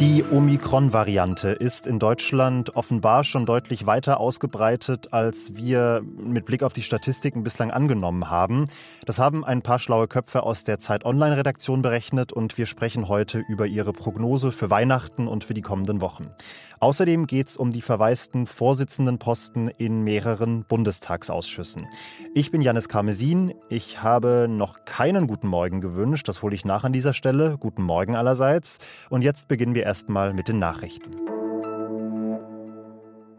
Die Omikron-Variante ist in Deutschland offenbar schon deutlich weiter ausgebreitet, als wir mit Blick auf die Statistiken bislang angenommen haben. Das haben ein paar schlaue Köpfe aus der Zeit Online-Redaktion berechnet und wir sprechen heute über ihre Prognose für Weihnachten und für die kommenden Wochen. Außerdem geht es um die verwaisten Vorsitzendenposten in mehreren Bundestagsausschüssen. Ich bin Janis Karmesin. Ich habe noch keinen guten Morgen gewünscht. Das hole ich nach an dieser Stelle. Guten Morgen allerseits. Und jetzt beginnen wir erstmal mit den Nachrichten.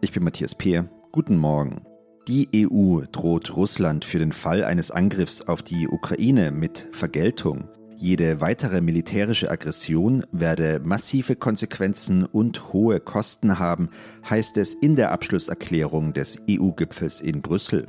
Ich bin Matthias Peer. Guten Morgen. Die EU droht Russland für den Fall eines Angriffs auf die Ukraine mit Vergeltung. Jede weitere militärische Aggression werde massive Konsequenzen und hohe Kosten haben, heißt es in der Abschlusserklärung des EU-Gipfels in Brüssel.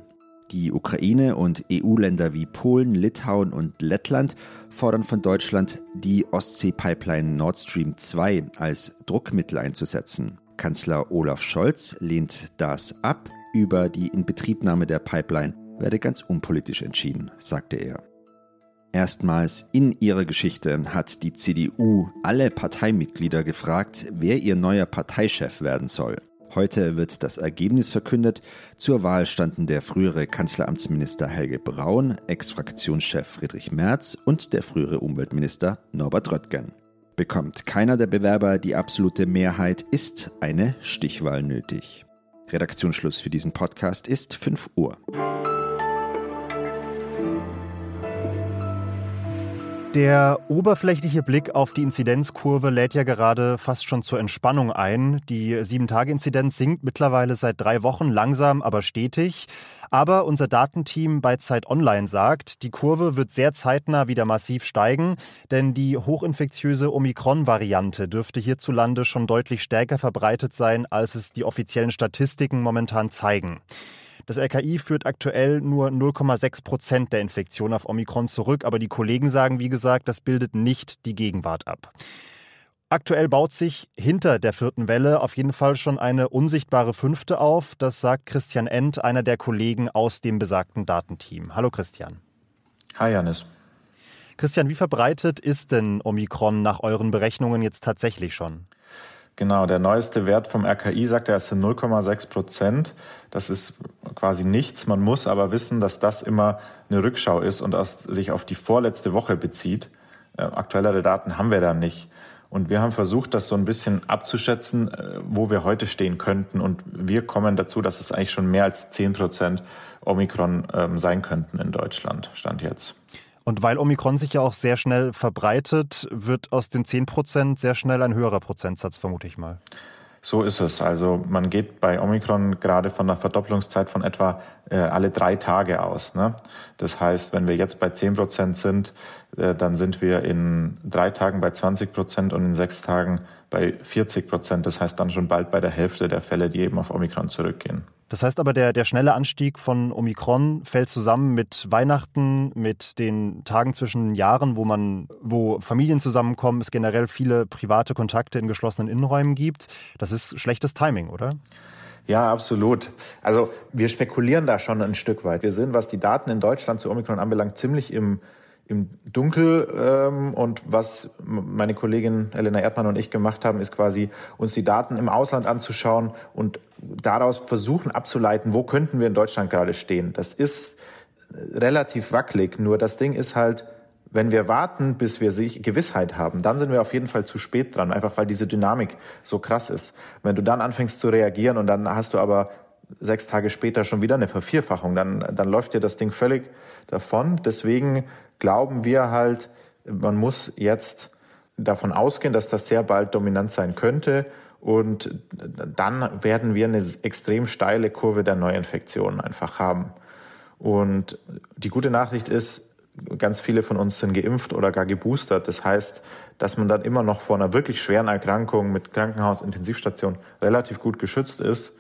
Die Ukraine und EU-Länder wie Polen, Litauen und Lettland fordern von Deutschland, die Ostsee-Pipeline Nord Stream 2 als Druckmittel einzusetzen. Kanzler Olaf Scholz lehnt das ab. Über die Inbetriebnahme der Pipeline werde ganz unpolitisch entschieden, sagte er. Erstmals in ihrer Geschichte hat die CDU alle Parteimitglieder gefragt, wer ihr neuer Parteichef werden soll. Heute wird das Ergebnis verkündet. Zur Wahl standen der frühere Kanzleramtsminister Helge Braun, Ex-Fraktionschef Friedrich Merz und der frühere Umweltminister Norbert Röttgen. Bekommt keiner der Bewerber die absolute Mehrheit, ist eine Stichwahl nötig. Redaktionsschluss für diesen Podcast ist 5 Uhr. Der oberflächliche Blick auf die Inzidenzkurve lädt ja gerade fast schon zur Entspannung ein. Die 7-Tage-Inzidenz sinkt mittlerweile seit drei Wochen langsam, aber stetig. Aber unser Datenteam bei Zeit Online sagt, die Kurve wird sehr zeitnah wieder massiv steigen, denn die hochinfektiöse Omikron-Variante dürfte hierzulande schon deutlich stärker verbreitet sein, als es die offiziellen Statistiken momentan zeigen. Das RKI führt aktuell nur 0,6 Prozent der Infektion auf Omikron zurück, aber die Kollegen sagen, wie gesagt, das bildet nicht die Gegenwart ab. Aktuell baut sich hinter der vierten Welle auf jeden Fall schon eine unsichtbare fünfte auf. Das sagt Christian End, einer der Kollegen aus dem besagten Datenteam. Hallo Christian. Hi Janis. Christian, wie verbreitet ist denn Omikron nach euren Berechnungen jetzt tatsächlich schon? Genau, der neueste Wert vom RKI sagt, er ist 0,6 Prozent. Das ist quasi nichts. Man muss aber wissen, dass das immer eine Rückschau ist und sich auf die vorletzte Woche bezieht. Äh, aktuellere Daten haben wir da nicht. Und wir haben versucht, das so ein bisschen abzuschätzen, äh, wo wir heute stehen könnten. Und wir kommen dazu, dass es eigentlich schon mehr als 10 Prozent Omikron ähm, sein könnten in Deutschland, stand jetzt. Und weil Omikron sich ja auch sehr schnell verbreitet, wird aus den 10 Prozent sehr schnell ein höherer Prozentsatz, vermute ich mal. So ist es. Also man geht bei Omikron gerade von einer Verdopplungszeit von etwa äh, alle drei Tage aus. Ne? Das heißt, wenn wir jetzt bei 10 Prozent sind, äh, dann sind wir in drei Tagen bei 20 Prozent und in sechs Tagen bei 40 Prozent. Das heißt dann schon bald bei der Hälfte der Fälle, die eben auf Omikron zurückgehen. Das heißt aber, der, der schnelle Anstieg von Omikron fällt zusammen mit Weihnachten, mit den Tagen zwischen Jahren, wo man, wo Familien zusammenkommen, es generell viele private Kontakte in geschlossenen Innenräumen gibt. Das ist schlechtes Timing, oder? Ja, absolut. Also wir spekulieren da schon ein Stück weit. Wir sind, was die Daten in Deutschland zu Omikron anbelangt, ziemlich im im Dunkel. Ähm, und was meine Kollegin Elena Erdmann und ich gemacht haben, ist quasi uns die Daten im Ausland anzuschauen und daraus versuchen abzuleiten, wo könnten wir in Deutschland gerade stehen. Das ist relativ wackelig. Nur das Ding ist halt, wenn wir warten, bis wir Gewissheit haben, dann sind wir auf jeden Fall zu spät dran, einfach weil diese Dynamik so krass ist. Wenn du dann anfängst zu reagieren und dann hast du aber sechs Tage später schon wieder eine Vervierfachung, dann, dann läuft dir das Ding völlig davon. Deswegen glauben wir halt, man muss jetzt davon ausgehen, dass das sehr bald dominant sein könnte. Und dann werden wir eine extrem steile Kurve der Neuinfektionen einfach haben. Und die gute Nachricht ist, ganz viele von uns sind geimpft oder gar geboostert. Das heißt, dass man dann immer noch vor einer wirklich schweren Erkrankung mit Krankenhaus, Intensivstation relativ gut geschützt ist.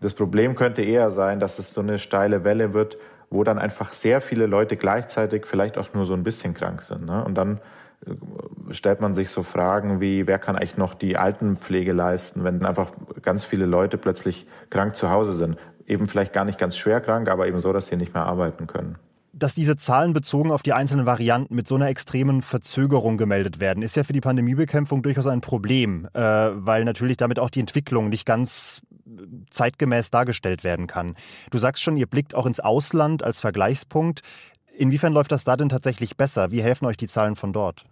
Das Problem könnte eher sein, dass es so eine steile Welle wird, wo dann einfach sehr viele Leute gleichzeitig vielleicht auch nur so ein bisschen krank sind. Ne? Und dann äh, stellt man sich so Fragen wie, wer kann eigentlich noch die Altenpflege leisten, wenn einfach ganz viele Leute plötzlich krank zu Hause sind. Eben vielleicht gar nicht ganz schwer krank, aber eben so, dass sie nicht mehr arbeiten können. dass diese Zahlen bezogen auf die einzelnen Varianten mit so einer extremen Verzögerung gemeldet werden, ist ja für die Pandemiebekämpfung durchaus ein Problem, äh, weil natürlich damit auch die Entwicklung nicht ganz zeitgemäß dargestellt werden kann. Du sagst schon, ihr blickt auch ins Ausland als Vergleichspunkt. Inwiefern läuft das da denn tatsächlich besser? Wie helfen euch die Zahlen von dort?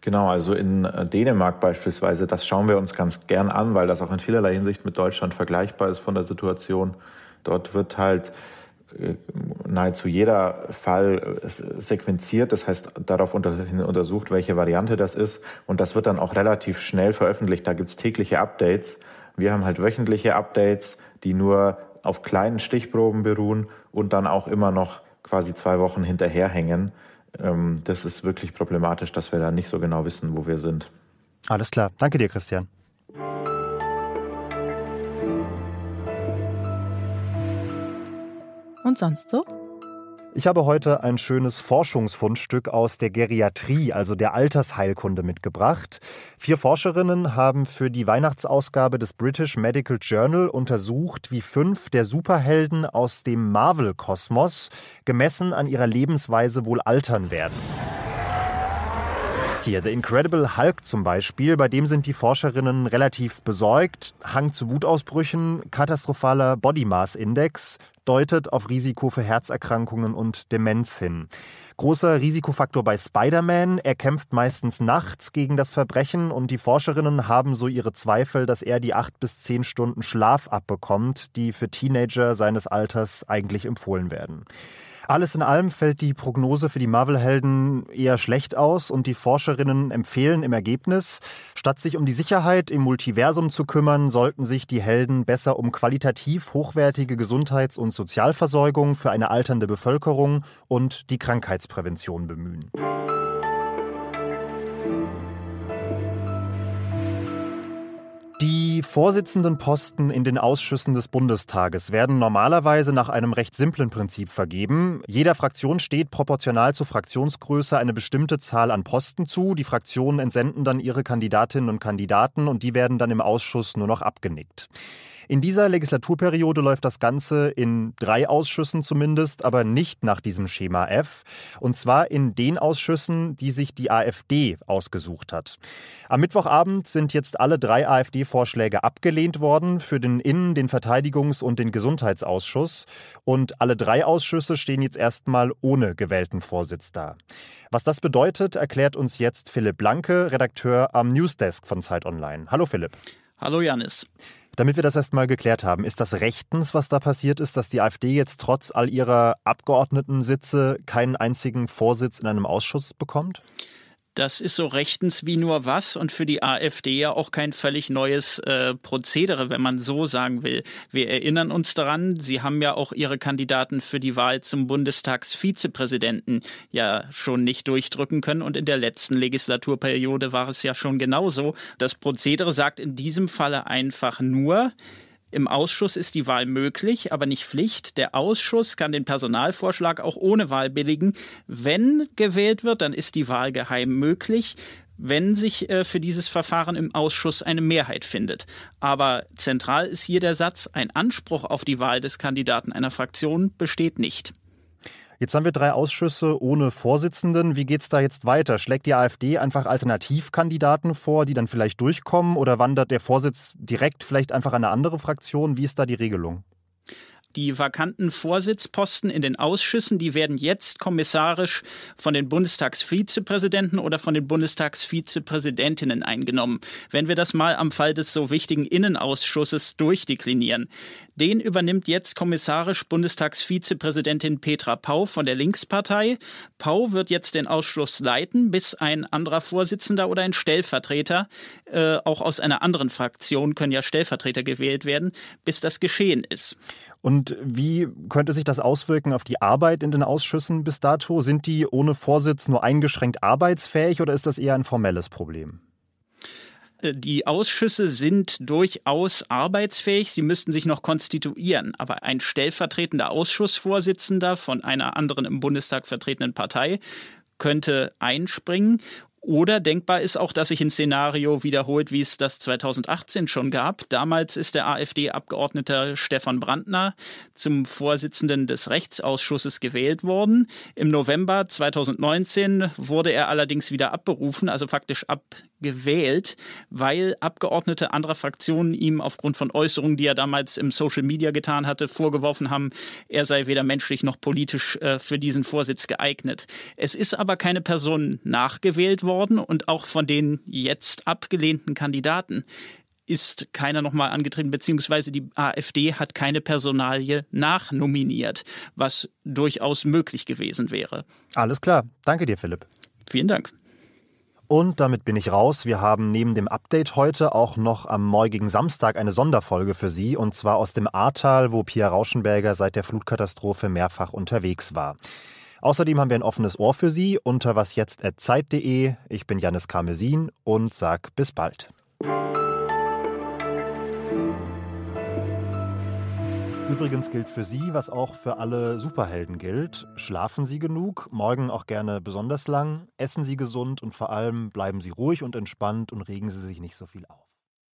Genau, also in äh, Dänemark beispielsweise, das schauen wir uns ganz gern an, weil das auch in vielerlei Hinsicht mit Deutschland vergleichbar ist von der Situation. Dort wird halt äh, nahezu jeder Fall äh, sequenziert, das heißt darauf untersucht, welche Variante das ist und das wird dann auch relativ schnell veröffentlicht. Da gibt's tägliche Updates. Wir haben halt wöchentliche Updates, die nur auf kleinen Stichproben beruhen und dann auch immer noch quasi zwei Wochen hinterherhängen. Ähm, das ist wirklich problematisch, dass wir da nicht so genau wissen, wo wir sind. Alles klar. Danke dir, Christian. Und sonst so? Ich habe heute ein schönes Forschungsfundstück aus der Geriatrie, also der Altersheilkunde, mitgebracht. Vier Forscherinnen haben für die Weihnachtsausgabe des British Medical Journal untersucht, wie fünf der Superhelden aus dem Marvel-Kosmos gemessen an ihrer Lebensweise wohl altern werden. Hier, The Incredible Hulk zum Beispiel, bei dem sind die Forscherinnen relativ besorgt. Hang zu Wutausbrüchen, katastrophaler Body Mass Index, deutet auf Risiko für Herzerkrankungen und Demenz hin. Großer Risikofaktor bei Spider-Man. Er kämpft meistens nachts gegen das Verbrechen und die Forscherinnen haben so ihre Zweifel, dass er die acht bis zehn Stunden Schlaf abbekommt, die für Teenager seines Alters eigentlich empfohlen werden. Alles in allem fällt die Prognose für die Marvel-Helden eher schlecht aus und die Forscherinnen empfehlen im Ergebnis, statt sich um die Sicherheit im Multiversum zu kümmern, sollten sich die Helden besser um qualitativ hochwertige Gesundheits- und Sozialversorgung für eine alternde Bevölkerung und die Krankheitsprävention bemühen. Die Vorsitzendenposten in den Ausschüssen des Bundestages werden normalerweise nach einem recht simplen Prinzip vergeben. Jeder Fraktion steht proportional zur Fraktionsgröße eine bestimmte Zahl an Posten zu. Die Fraktionen entsenden dann ihre Kandidatinnen und Kandidaten und die werden dann im Ausschuss nur noch abgenickt. In dieser Legislaturperiode läuft das Ganze in drei Ausschüssen zumindest, aber nicht nach diesem Schema F. Und zwar in den Ausschüssen, die sich die AfD ausgesucht hat. Am Mittwochabend sind jetzt alle drei AfD-Vorschläge abgelehnt worden für den Innen-, den Verteidigungs- und den Gesundheitsausschuss. Und alle drei Ausschüsse stehen jetzt erstmal ohne gewählten Vorsitz da. Was das bedeutet, erklärt uns jetzt Philipp Blanke, Redakteur am Newsdesk von Zeit Online. Hallo Philipp. Hallo Janis. Damit wir das erstmal geklärt haben, ist das rechtens, was da passiert ist, dass die AfD jetzt trotz all ihrer Abgeordnetensitze keinen einzigen Vorsitz in einem Ausschuss bekommt? Das ist so rechtens wie nur was und für die AfD ja auch kein völlig neues äh, Prozedere, wenn man so sagen will. Wir erinnern uns daran, sie haben ja auch ihre Kandidaten für die Wahl zum Bundestagsvizepräsidenten ja schon nicht durchdrücken können und in der letzten Legislaturperiode war es ja schon genauso. Das Prozedere sagt in diesem Falle einfach nur, im Ausschuss ist die Wahl möglich, aber nicht Pflicht. Der Ausschuss kann den Personalvorschlag auch ohne Wahl billigen. Wenn gewählt wird, dann ist die Wahl geheim möglich wenn sich äh, für dieses Verfahren im Ausschuss eine Mehrheit findet. Aber zentral ist hier der Satz, ein Anspruch auf die Wahl des Kandidaten einer Fraktion besteht nicht. Jetzt haben wir drei Ausschüsse ohne Vorsitzenden. Wie geht es da jetzt weiter? Schlägt die AfD einfach Alternativkandidaten vor, die dann vielleicht durchkommen? Oder wandert der Vorsitz direkt vielleicht einfach an eine andere Fraktion? Wie ist da die Regelung? Die vakanten Vorsitzposten in den Ausschüssen, die werden jetzt kommissarisch von den Bundestagsvizepräsidenten oder von den Bundestagsvizepräsidentinnen eingenommen. Wenn wir das mal am Fall des so wichtigen Innenausschusses durchdeklinieren. Den übernimmt jetzt kommissarisch Bundestagsvizepräsidentin Petra Pau von der Linkspartei. Pau wird jetzt den Ausschuss leiten, bis ein anderer Vorsitzender oder ein Stellvertreter, äh, auch aus einer anderen Fraktion können ja Stellvertreter gewählt werden, bis das geschehen ist. Und wie könnte sich das auswirken auf die Arbeit in den Ausschüssen bis dato? Sind die ohne Vorsitz nur eingeschränkt arbeitsfähig oder ist das eher ein formelles Problem? Äh, die Ausschüsse sind durchaus arbeitsfähig. Sie müssten sich noch konstituieren. Aber ein stellvertretender Ausschussvorsitzender von einer anderen im Bundestag vertretenen Partei könnte einspringen Oder denkbar ist auch, dass sich ein Szenario wiederholt, wie es das 2018 schon gab. Damals ist der AfD-Abgeordnete Stefan Brandner zum Vorsitzenden des Rechtsausschusses gewählt worden. Im November 2019 wurde er allerdings wieder abberufen, also faktisch abgewählt, weil Abgeordnete anderer Fraktionen ihm aufgrund von Äußerungen, die er damals im Social Media getan hatte, vorgeworfen haben, er sei weder menschlich noch politisch äh, für diesen Vorsitz geeignet. Es ist aber keine Person nachgewählt worden und auch von den jetzt abgelehnten Kandidaten ist keiner nochmal angetreten, beziehungsweise die AfD hat keine Personalie nachnominiert, was durchaus möglich gewesen wäre. Alles klar. Danke dir, Philipp. Vielen Dank. Und damit bin ich raus. Wir haben neben dem Update heute auch noch am morgigen Samstag eine Sonderfolge für Sie, und zwar aus dem Ahrtal, wo Pia Rauschenberger seit der Flutkatastrophe mehrfach unterwegs war. Außerdem haben wir ein offenes Ohr für Sie unter wasjetzt.zeit.de. Ich bin Janis Karmesin und sag bis bald. Übrigens gilt für Sie, was auch für alle Superhelden gilt. Schlafen Sie genug, morgen auch gerne besonders lang, essen Sie gesund und vor allem bleiben Sie ruhig und entspannt und regen Sie sich nicht so viel auf.